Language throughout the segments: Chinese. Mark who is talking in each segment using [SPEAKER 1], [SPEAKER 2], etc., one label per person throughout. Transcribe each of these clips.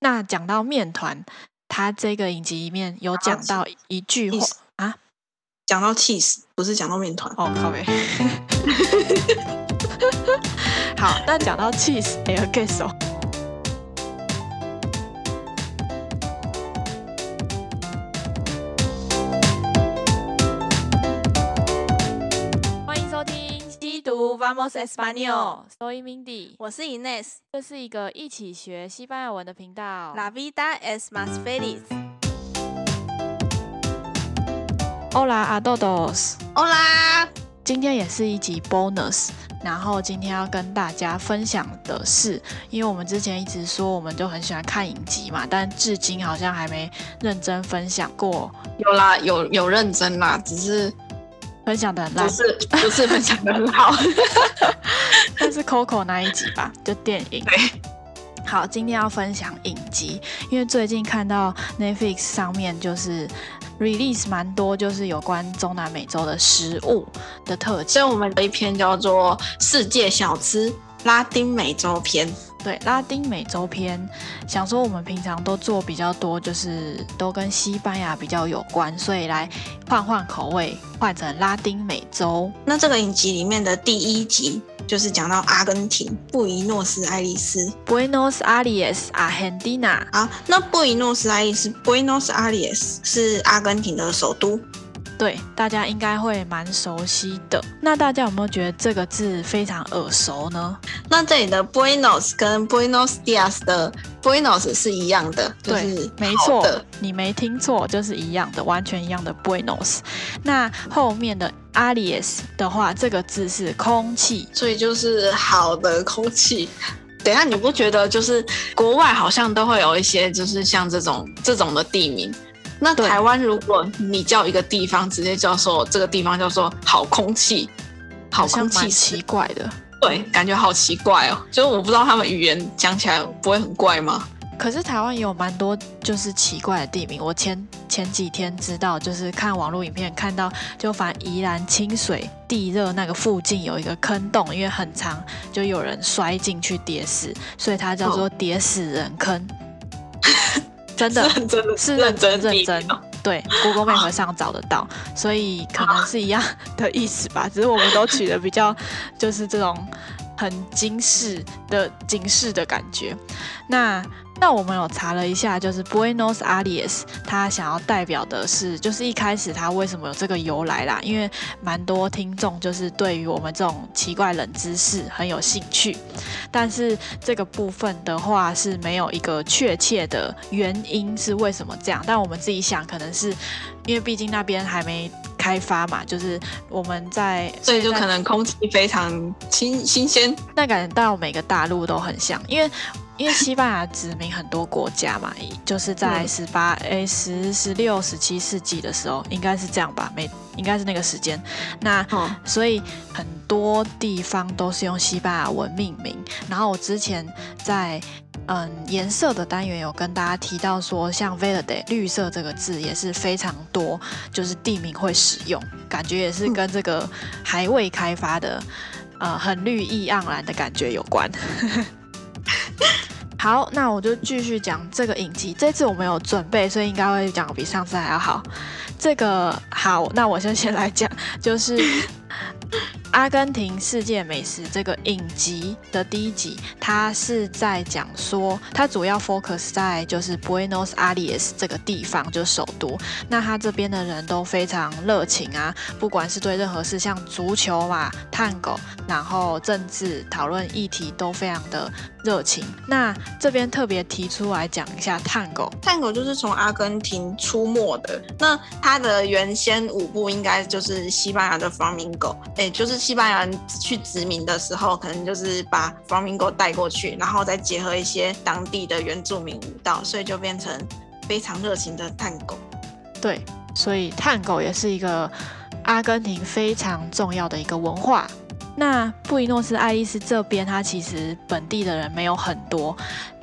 [SPEAKER 1] 那讲到面团，它这个影集里面有讲到一句话啊，
[SPEAKER 2] 讲到 cheese，不是讲到面团。
[SPEAKER 1] 哦，靠北。好，那讲到 cheese，还有 Vamos Español, soy Mindy，
[SPEAKER 3] 我是 Ines，
[SPEAKER 1] 这是一个一起学西班牙文的频道。
[SPEAKER 3] La vida es más feliz.
[SPEAKER 1] Hola a todos.
[SPEAKER 3] Hola，
[SPEAKER 1] 今天也是一集 bonus，然后今天要跟大家分享的是，因为我们之前一直说我们就很喜欢看影集嘛，但至今好像还没认真分享过。
[SPEAKER 2] 有啦，有有认真啦，只是。
[SPEAKER 1] 分享的很烂，
[SPEAKER 2] 不是不是分享的很好，
[SPEAKER 1] 但是 Coco 那一集吧，就电影。
[SPEAKER 2] 对，
[SPEAKER 1] 好，今天要分享影集，因为最近看到 Netflix 上面就是 release 蛮多，就是有关中南美洲的食物的特辑，
[SPEAKER 2] 所以我们的一篇叫做《世界小吃拉丁美洲篇》。
[SPEAKER 1] 对，拉丁美洲篇，想说我们平常都做比较多，就是都跟西班牙比较有关，所以来换换口味，换成拉丁美洲。
[SPEAKER 2] 那这个影集里面的第一集就是讲到阿根廷布宜诺斯艾利斯
[SPEAKER 1] （Buenos Aires，Argentina）。
[SPEAKER 2] 好，那布宜诺斯艾利斯 （Buenos Aires） 是阿根廷的首都。
[SPEAKER 1] 对，大家应该会蛮熟悉的。那大家有没有觉得这个字非常耳熟呢？
[SPEAKER 2] 那这里的 Buenos 跟 Buenos Dias 的 Buenos 是一样的，
[SPEAKER 1] 对，
[SPEAKER 2] 就是
[SPEAKER 1] 没错，你没听错，就是一样的，完全一样的 Buenos。那后面的 Alias 的话，这个字是空气，
[SPEAKER 2] 所以就是好的空气。等一下，你不觉得就是国外好像都会有一些就是像这种这种的地名？那台湾，如果你叫一个地方直接叫说这个地方叫做好空气，好空气，
[SPEAKER 1] 奇怪的，
[SPEAKER 2] 对，感觉好奇怪哦。就是我不知道他们语言讲起来不会很怪吗？
[SPEAKER 1] 可是台湾也有蛮多就是奇怪的地名。我前前几天知道，就是看网络影片看到，就反正宜兰清水地热那个附近有一个坑洞，因为很长，就有人摔进去跌死，所以它叫做跌死人坑。哦真的，
[SPEAKER 2] 是 认真的，
[SPEAKER 1] 是认真认真，对，Google Map 上找得到，所以可能是一样的意思吧，只是我们都取的比较，就是这种很惊世的警示的感觉，那。那我们有查了一下，就是 Buenos Aires，它想要代表的是，就是一开始它为什么有这个由来啦？因为蛮多听众就是对于我们这种奇怪冷知识很有兴趣，但是这个部分的话是没有一个确切的原因是为什么这样。但我们自己想，可能是因为毕竟那边还没开发嘛，就是我们在，
[SPEAKER 2] 所以就可能空气非常新新鲜，
[SPEAKER 1] 那感觉到每个大陆都很像，因为。因为西班牙殖民很多国家嘛，就是在十八、哎十、十六、十七世纪的时候，应该是这样吧？每，应该是那个时间。那、嗯、所以很多地方都是用西班牙文命名。然后我之前在嗯颜色的单元有跟大家提到说，像 verde 绿色这个字也是非常多，就是地名会使用，感觉也是跟这个还未开发的呃很绿意盎然的感觉有关。好，那我就继续讲这个影集。这次我没有准备，所以应该会讲比上次还要好。这个好，那我就先来讲，就是。阿根廷世界美食这个影集的第一集，它是在讲说，它主要 focus 在就是 Buenos Aires 这个地方，就是首都。那他这边的人都非常热情啊，不管是对任何事，像足球嘛、探狗，然后政治讨论议题都非常的热情。那这边特别提出来讲一下探狗，
[SPEAKER 2] 探狗就是从阿根廷出没的。那它的原先舞步应该就是西班牙的 Flamenco，哎，就是。西班牙人去殖民的时候，可能就是把 flamingo 带过去，然后再结合一些当地的原住民舞蹈，所以就变成非常热情的探戈。
[SPEAKER 1] 对，所以探戈也是一个阿根廷非常重要的一个文化。那布宜诺斯艾利斯这边，它其实本地的人没有很多。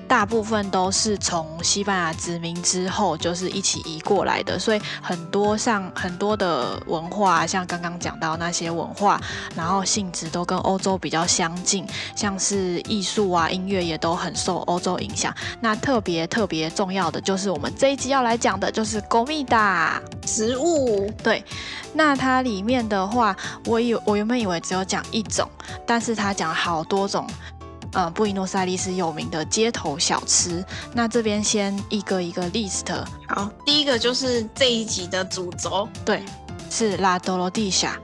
[SPEAKER 1] 大部分都是从西班牙殖民之后就是一起移过来的，所以很多像很多的文化，像刚刚讲到那些文化，然后性质都跟欧洲比较相近，像是艺术啊、音乐也都很受欧洲影响。那特别特别重要的就是我们这一集要来讲的就是 comida
[SPEAKER 2] 食物。
[SPEAKER 1] 对，那它里面的话，我以我原本以为只有讲一种，但是它讲好多种。呃，布宜诺斯艾利斯有名的街头小吃，那这边先一个一个 list。
[SPEAKER 2] 好，第一个就是这一集的主轴，
[SPEAKER 1] 对，是拉多罗蒂夏，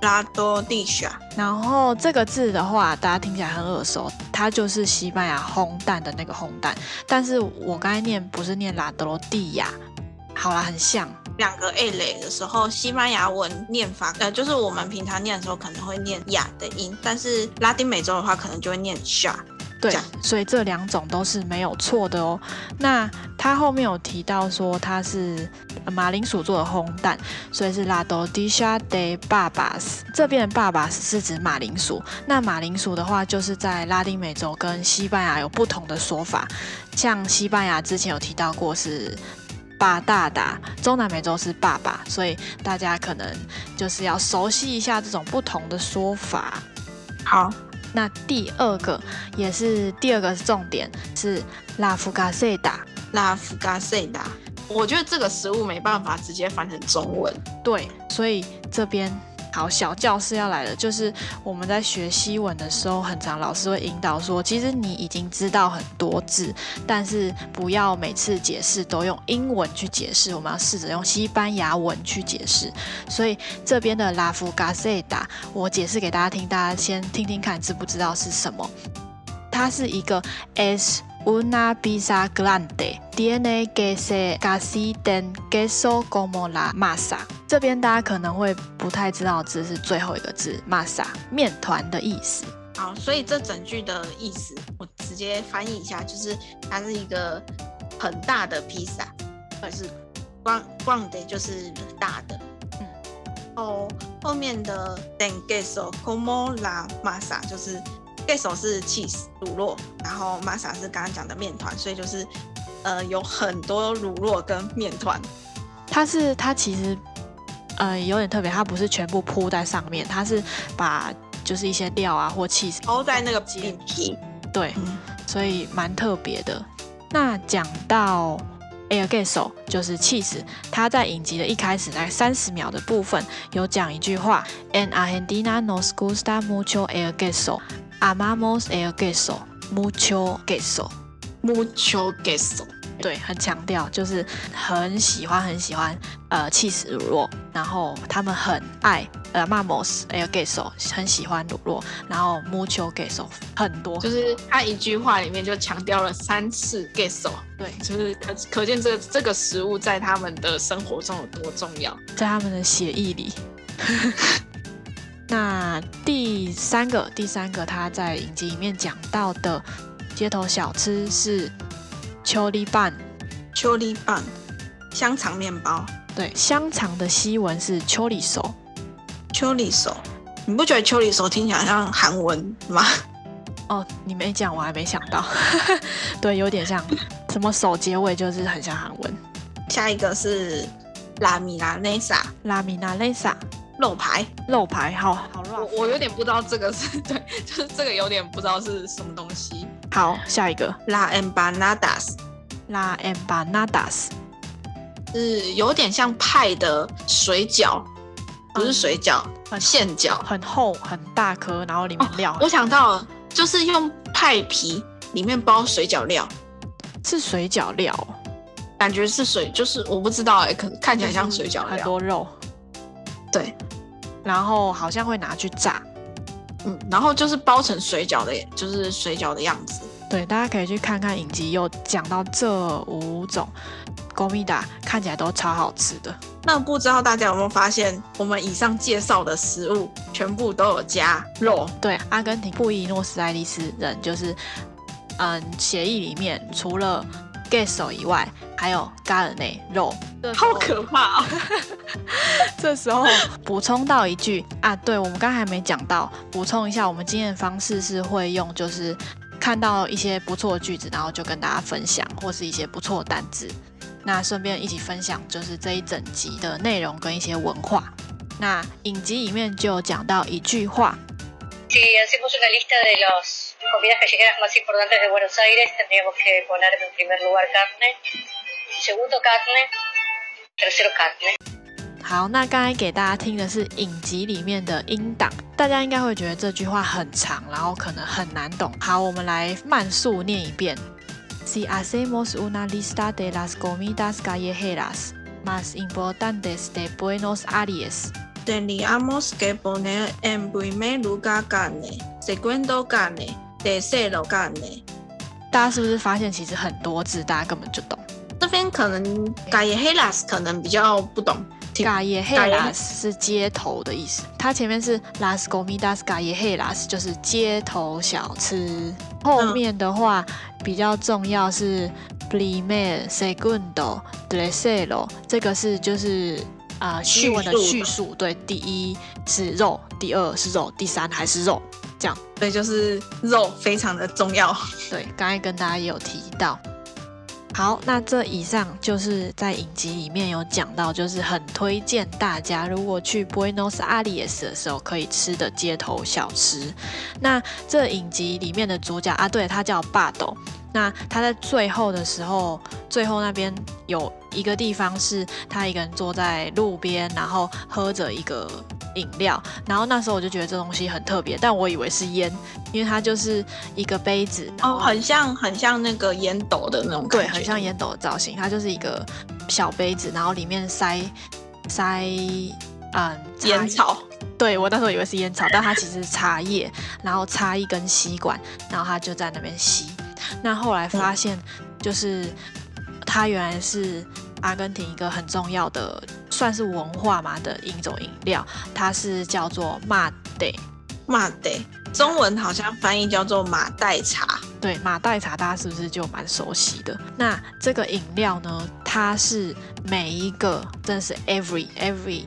[SPEAKER 2] 拉多蒂夏。
[SPEAKER 1] 然后这个字的话，大家听起来很耳熟，它就是西班牙烘蛋的那个烘蛋，但是我刚才念不是念拉多罗地亚，好啦，很像。
[SPEAKER 2] 两个 A 类的时候，西班牙文念法，呃，就是我们平常念的时候可能会念雅的音，但是拉丁美洲的话可能就会念 sha。
[SPEAKER 1] 对，所以这两种都是没有错的哦。那他后面有提到说它是马铃薯做的烘蛋，所以是 La tortilla de pabas。这边的 pabas 是指马铃薯。那马铃薯的话，就是在拉丁美洲跟西班牙有不同的说法。像西班牙之前有提到过是。巴大大，中南美洲是爸爸，所以大家可能就是要熟悉一下这种不同的说法。
[SPEAKER 2] 好，
[SPEAKER 1] 那第二个也是第二个重点是拉夫嘎塞达，
[SPEAKER 2] 拉夫嘎塞达。我觉得这个食物没办法直接翻成中文，
[SPEAKER 1] 对，所以这边。好，小教室要来了，就是我们在学西文的时候，很常老师会引导说，其实你已经知道很多字，但是不要每次解释都用英文去解释，我们要试着用西班牙文去解释。所以这边的 La Fugaceta，我解释给大家听，大家先听听看，知不知道是什么？它是一个 S。Una pizza grande tiene queso casi tan queso como la masa。这边大家可能会不太知道这是最后一个字，masa 面团的意思。
[SPEAKER 2] 好，所以这整句的意思我直接翻译一下，就是它是一个很大的披萨，或是 grande 就是大的。嗯，后后面的 “den queso como la masa 就是。Queso 是 cheese 乳酪，然后 masa 是刚刚讲的面团，所以就是呃有很多乳酪跟面团。
[SPEAKER 1] 它是它其实呃有点特别，它不是全部铺在上面，它是把就是一些料啊或 cheese
[SPEAKER 2] 铺在那个饼皮。
[SPEAKER 1] 对，嗯、所以蛮特别的。那讲到 Air g a s o 就是 cheese，它在影集的一开始在三十秒的部分有讲一句话，an Argentina nos gusta mucho el queso。Amamos el queso, mucho queso,
[SPEAKER 2] mucho queso。
[SPEAKER 1] 对，很强调，就是很喜欢很喜欢呃气死乳酪，然后他们很爱呃 Amamos el queso，很喜欢乳酪，然后 mucho queso 很多，
[SPEAKER 2] 就是他一句话里面就强调了三次 queso。对，就是可可见这个这个食物在他们的生活中有多重要，
[SPEAKER 1] 在他们的血液里。那第三个，第三个他在影集里面讲到的街头小吃是秋梨棒，
[SPEAKER 2] 秋梨棒，香肠面包。
[SPEAKER 1] 对，香肠的西文是秋梨手，
[SPEAKER 2] 秋梨手。你不觉得秋梨手听起来像韩文吗？
[SPEAKER 1] 哦，你没讲，我还没想到。对，有点像，什么手结尾就是很像韩文。
[SPEAKER 2] 下一个是拉米拉内萨，
[SPEAKER 1] 拉米拉内萨。
[SPEAKER 2] 肉排，
[SPEAKER 1] 肉排，好好乱。
[SPEAKER 2] 我我有点不知道这个是 对，就是这个有点不知道是什么东西。
[SPEAKER 1] 好，下一个
[SPEAKER 2] ，La empanadas，La
[SPEAKER 1] empanadas
[SPEAKER 2] 是有点像派的水饺，不是水饺，很馅饺，
[SPEAKER 1] 很厚很大颗，然后里面料、哦。
[SPEAKER 2] 我想到了，就是用派皮里面包水饺料，
[SPEAKER 1] 是水饺料，
[SPEAKER 2] 感觉是水，就是我不知道哎、欸，可看起来像水饺料，
[SPEAKER 1] 很多肉，
[SPEAKER 2] 对。
[SPEAKER 1] 然后好像会拿去炸，
[SPEAKER 2] 嗯，然后就是包成水饺的，就是水饺的样子。
[SPEAKER 1] 对，大家可以去看看影集，有讲到这五种 comida，看起来都超好吃的。
[SPEAKER 2] 那不知道大家有没有发现，我们以上介绍的食物全部都有加肉？
[SPEAKER 1] 对，阿根廷布宜诺斯艾利斯人就是，嗯，协议里面除了 queso 以外，还有 g a r n e 肉。
[SPEAKER 2] 好可怕哦！
[SPEAKER 1] 这时候补充到一句啊，对，我们刚才没讲到，补充一下，我们经验方式是会用就是看到一些不错的句子，然后就跟大家分享，或是一些不错的单字。那顺便一起分享，就是这一整集的内容跟一些文化。那影集里面就有讲到一句话。好，那刚才给大家听的是影集里面的音档，大家应该会觉得这句话很长，然后可能很难懂。好，我们来慢速念一遍：Si hacemos una lista de las comidas callejeras más importantes de Buenos Aires,
[SPEAKER 2] tendríamos que poner en primer lugar carne, segundo carne, carne。
[SPEAKER 1] 大家是不是发现其实很多字大家根本就懂？
[SPEAKER 2] 这边可能 callejeras 可能比较不懂。
[SPEAKER 1] callejeras 是街头的意思，它前面是 las comidas callejeras 就是街头小吃。后面的话比较重要是 primer segundo tercero 这个是就是啊叙文的叙述，对，第一是肉，第二是肉，第三还是肉，这样，
[SPEAKER 2] 对，就是肉非常的重要。
[SPEAKER 1] 对，刚才跟大家也有提到。好，那这以上就是在影集里面有讲到，就是很推荐大家如果去 Buenos Aires 的时候可以吃的街头小吃。那这影集里面的主角啊，对，他叫霸斗。那他在最后的时候，最后那边有一个地方是他一个人坐在路边，然后喝着一个饮料。然后那时候我就觉得这东西很特别，但我以为是烟，因为它就是一个杯子，
[SPEAKER 2] 哦，很像很像那个烟斗的那种感觉，
[SPEAKER 1] 对，很像烟斗的造型。它就是一个小杯子，然后里面塞塞嗯
[SPEAKER 2] 烟草。
[SPEAKER 1] 对，我那时候以为是烟草，但它其实是茶叶，然后插一根吸管，然后他就在那边吸。那后来发现，就是它原来是阿根廷一个很重要的，算是文化嘛的一种饮料，它是叫做马黛，
[SPEAKER 2] 马黛，中文好像翻译叫做马黛茶。
[SPEAKER 1] 对，马黛茶大家是不是就蛮熟悉的？那这个饮料呢，它是每一个，真的是 every every。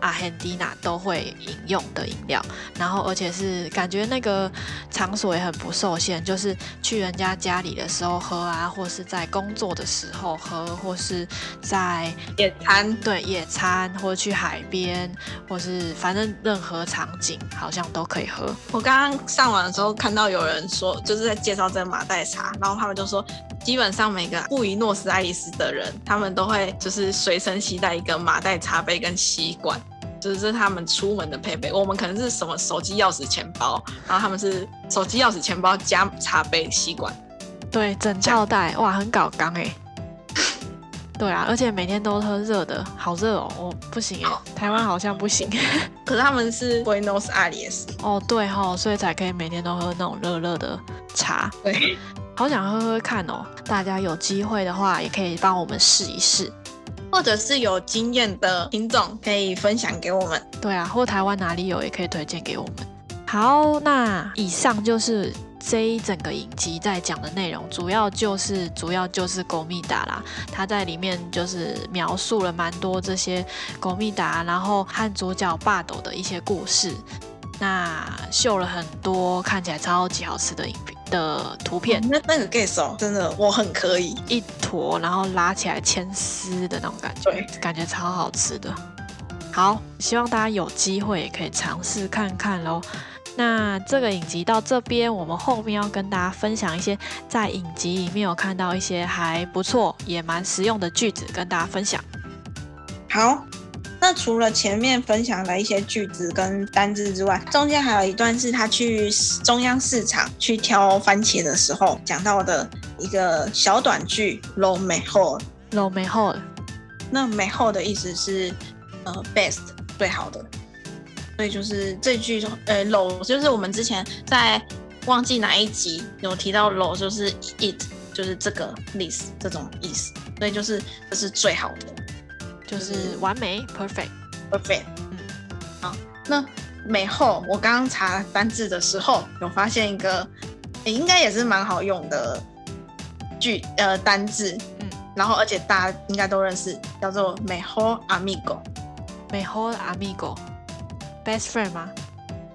[SPEAKER 1] 阿罕蒂娜都会饮用的饮料，然后而且是感觉那个场所也很不受限，就是去人家家里的时候喝啊，或是在工作的时候喝，或是在
[SPEAKER 2] 野餐，
[SPEAKER 1] 对，野餐，或者去海边，或是反正任何场景好像都可以喝。
[SPEAKER 2] 我刚刚上网的时候看到有人说，就是在介绍这个马黛茶，然后他们就说，基本上每个布宜诺斯艾利斯的人，他们都会就是随身携带一个麻袋茶杯跟吸管。就是他们出门的配备，我们可能是什么手机、钥匙、钱包，然后他们是手机、钥匙、钱包加茶杯、吸管，
[SPEAKER 1] 对，整套带，哇，很搞刚哎。对啊，而且每天都喝热的，好热哦，我不行哎，台湾好像不行。
[SPEAKER 2] 可是他们是 Buenos Aires
[SPEAKER 1] 哦，对哦，所以才可以每天都喝那种热热的茶。
[SPEAKER 2] 对，
[SPEAKER 1] 好想喝喝看哦，大家有机会的话也可以帮我们试一试。
[SPEAKER 2] 或者是有经验的品种可以分享给我们，
[SPEAKER 1] 对啊，或台湾哪里有也可以推荐给我们。好，那以上就是这一整个影集在讲的内容，主要就是主要就是 comida 啦，他在里面就是描述了蛮多这些 comida，然后和主角霸斗的一些故事，那秀了很多看起来超级好吃的影片。的图片，
[SPEAKER 2] 那那个 guess 真的我很可以
[SPEAKER 1] 一坨，然后拉起来牵丝的那种感觉，
[SPEAKER 2] 对，
[SPEAKER 1] 感觉超好吃的。好，希望大家有机会也可以尝试看看喽。那这个影集到这边，我们后面要跟大家分享一些在影集里面有看到一些还不错也蛮实用的句子，跟大家分享。
[SPEAKER 2] 好。那除了前面分享的一些句子跟单字之外，中间还有一段是他去中央市场去挑番茄的时候讲到的一个小短句，lo mejor，lo
[SPEAKER 1] mejor。
[SPEAKER 2] 那 mejor 的意思是呃 best 最好的，所以就是这句呃 lo 就是我们之前在忘记哪一集有提到 lo 就是 it 就是这个 list 这种意思，所以就是这是最好的。
[SPEAKER 1] 就是完美，perfect，perfect。
[SPEAKER 2] 嗯，好，那美后，我刚刚查单字的时候，有发现一个，欸、应该也是蛮好用的句，呃，单字，嗯，然后而且大家应该都认识，叫做 mejor amigo，mejor
[SPEAKER 1] amigo，best friend 吗？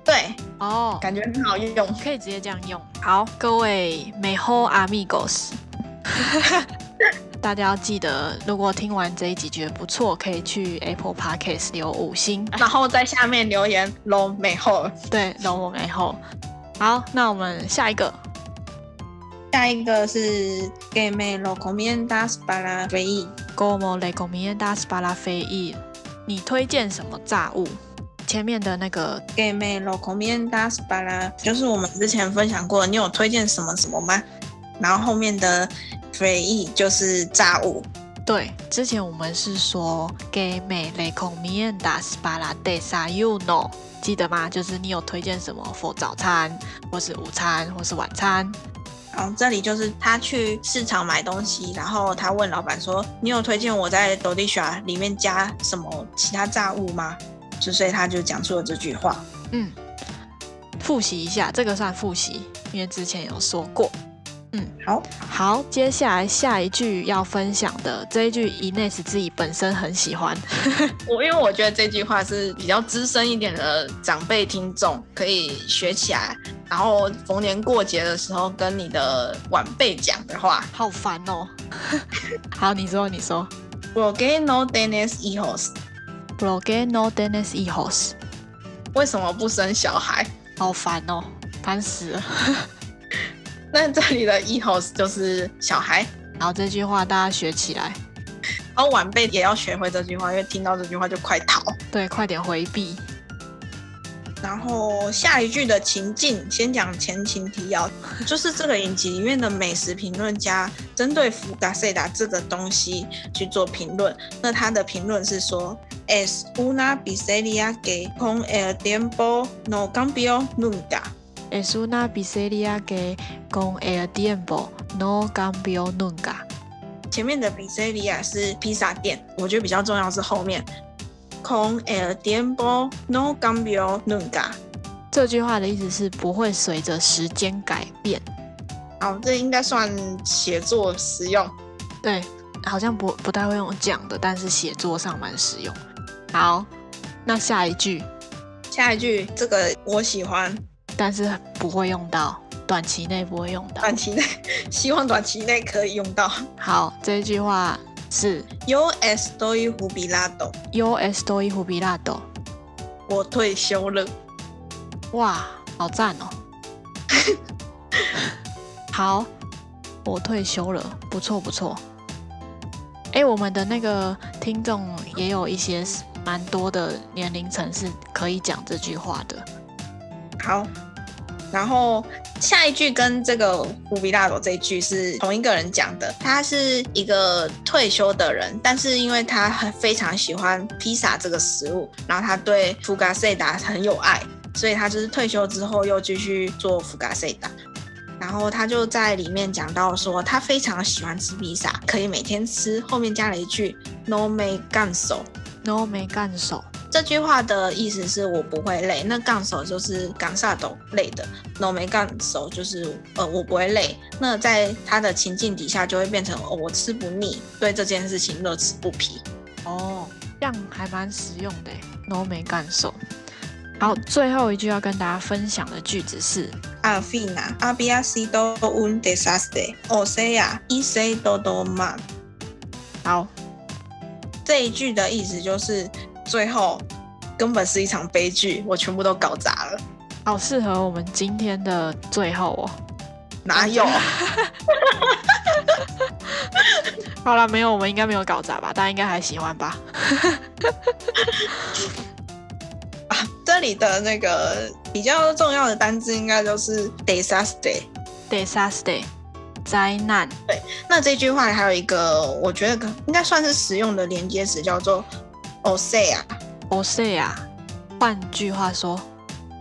[SPEAKER 2] 对，
[SPEAKER 1] 哦，
[SPEAKER 2] 感觉很好用，
[SPEAKER 1] 可以直接这样用。好，各位美好 amigos，大家要记得，如果听完这一集觉得不错，可以去 Apple Podcast 留五星，
[SPEAKER 2] 然后在下面留言“龙美后”，
[SPEAKER 1] 对，龙我美后。好，那我们下一个。
[SPEAKER 2] 下一个是 “Que me recomiendas para freír”，“Como
[SPEAKER 1] recomiendas para freír”，你推荐什么炸物？前面的那个
[SPEAKER 2] “Que me recomiendas para”，就是我们之前分享过，你有推荐什么什么吗？然后后面的 “freír” 就是炸物。
[SPEAKER 1] 对，之前我们是说 “Que me recomiendas para desayuno”，记得吗？就是你有推荐什么 for 早餐，或是午餐，或是晚餐。
[SPEAKER 2] 然后这里就是他去市场买东西，然后他问老板说：“你有推荐我在 dolisha 里面加什么其他炸物吗？”就所以他就讲出了这句话。
[SPEAKER 1] 嗯，复习一下，这个算复习，因为之前有说过。嗯，
[SPEAKER 2] 好，
[SPEAKER 1] 好，接下来下一句要分享的这一句，Ines 自己本身很喜欢。
[SPEAKER 2] 我因为我觉得这句话是比较资深一点的长辈听众可以学起来，然后逢年过节的时候跟你的晚辈讲的话。
[SPEAKER 1] 好烦哦。好，你说，你
[SPEAKER 2] 说。Porque no tienes hijos?
[SPEAKER 1] ¿Por qué no tienes hijos?
[SPEAKER 2] 为什么不生小孩？
[SPEAKER 1] 好烦哦，烦死了。
[SPEAKER 2] 那这里的 hijos 就是小孩，
[SPEAKER 1] 然后这句话大家学起来，
[SPEAKER 2] 然后晚辈也要学会这句话，因为听到这句话就快逃，
[SPEAKER 1] 对，快点回避。
[SPEAKER 2] 然后下一句的情境，先讲前情提要，就是这个影集里面的美食评论家针对 fugaceta 这个东西去做评论，那他的评论是说，es una b i s e r i a que con el tiempo no cambió nunca。
[SPEAKER 1] Es una pizzería que con el tiempo no cambió nunca。
[SPEAKER 2] 前面的 pizzería 是披萨店，我觉得比较重要是后面 con el tiempo no cambió nunca。
[SPEAKER 1] 这句话的意思是不会随着时间改变。
[SPEAKER 2] 好，这应该算写作实用。
[SPEAKER 1] 对，好像不不太会用讲的，但是写作上蛮实用。好，那下一句，
[SPEAKER 2] 下一句这个我喜欢。
[SPEAKER 1] 但是不会用到，短期内不会用到。
[SPEAKER 2] 短期内，希望短期内可以用到。
[SPEAKER 1] 好，这一句话是
[SPEAKER 2] Yo estoy jubilado。
[SPEAKER 1] Yo estoy jubilado。
[SPEAKER 2] 我退休了。
[SPEAKER 1] 哇，好赞哦！好，我退休了，不错不错。哎，我们的那个听众也有一些蛮多的年龄层是可以讲这句话的。
[SPEAKER 2] 好，然后下一句跟这个乌比拉多这一句是同一个人讲的。他是一个退休的人，但是因为他很非常喜欢披萨这个食物，然后他对福嘎塞达很有爱，所以他就是退休之后又继续做福嘎塞达。然后他就在里面讲到说，他非常喜欢吃披萨，可以每天吃。后面加了一句 “no me canso”，“no
[SPEAKER 1] me canso”。
[SPEAKER 2] 这句话的意思是我不会累，那杠手就是杠萨斗累的，no 没杠手就是呃我不会累。那在他的情境底下就会变成哦我吃不腻，对这件事情乐此不疲。
[SPEAKER 1] 哦，这样还蛮实用的，no 没杠手。好，最后一句要跟大家分享的句子是
[SPEAKER 2] ：Al fin había sido un desastre, o sea, hice todo mal。
[SPEAKER 1] 好，
[SPEAKER 2] 这一句的意思就是。最后根本是一场悲剧，我全部都搞砸了。
[SPEAKER 1] 好适合我们今天的最后哦。
[SPEAKER 2] 哪有？
[SPEAKER 1] 好了，没有，我们应该没有搞砸吧？大家应该还喜欢吧？
[SPEAKER 2] 啊，这里的那个比较重要的单字应该就是 desastre，desastre，
[SPEAKER 1] 灾难。
[SPEAKER 2] 对，那这句话还有一个我觉得应该算是实用的连接词，叫做。O sea，O
[SPEAKER 1] sea，换句话说，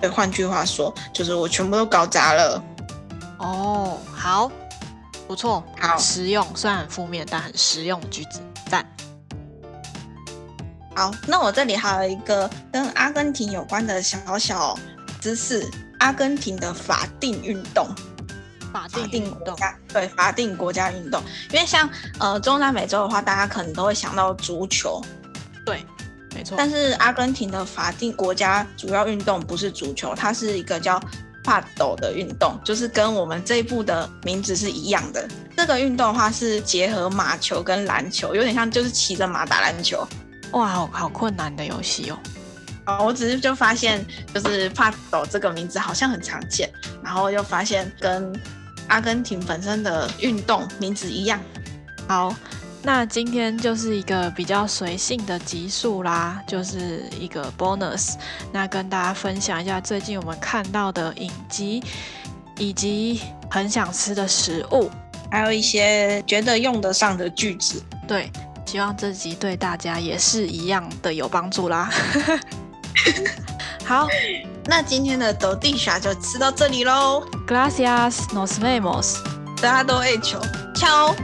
[SPEAKER 2] 对，换句话说，就是我全部都搞砸了。
[SPEAKER 1] 哦，好，不错，
[SPEAKER 2] 好
[SPEAKER 1] 实用，虽然很负面，但很实用的句子，赞。
[SPEAKER 2] 好，那我这里还有一个跟阿根廷有关的小小知识：阿根廷的法定运动，
[SPEAKER 1] 法定运动，
[SPEAKER 2] 对，法定国家运动。因为像呃中南美洲的话，大家可能都会想到足球。
[SPEAKER 1] 对，没没错。
[SPEAKER 2] 但是阿根廷的法定国家主要运动不是足球，它是一个叫帕斗的运动，就是跟我们这一部的名字是一样的。这个运动的话是结合马球跟篮球，有点像就是骑着马打篮球。
[SPEAKER 1] 哇，好好困难的游戏哦。
[SPEAKER 2] 哦，我只是就发现，就是帕斗这个名字好像很常见，然后又发现跟阿根廷本身的运动名字一样。
[SPEAKER 1] 好。那今天就是一个比较随性的集数啦，就是一个 bonus。那跟大家分享一下最近我们看到的影集，以及很想吃的食物，
[SPEAKER 2] 还有一些觉得用得上的句子。
[SPEAKER 1] 对，希望这集对大家也是一样的有帮助啦。好，
[SPEAKER 2] 那今天的斗地下就吃到这里喽。
[SPEAKER 1] Gracias, nos vemos。
[SPEAKER 2] 大家都爱球，敲。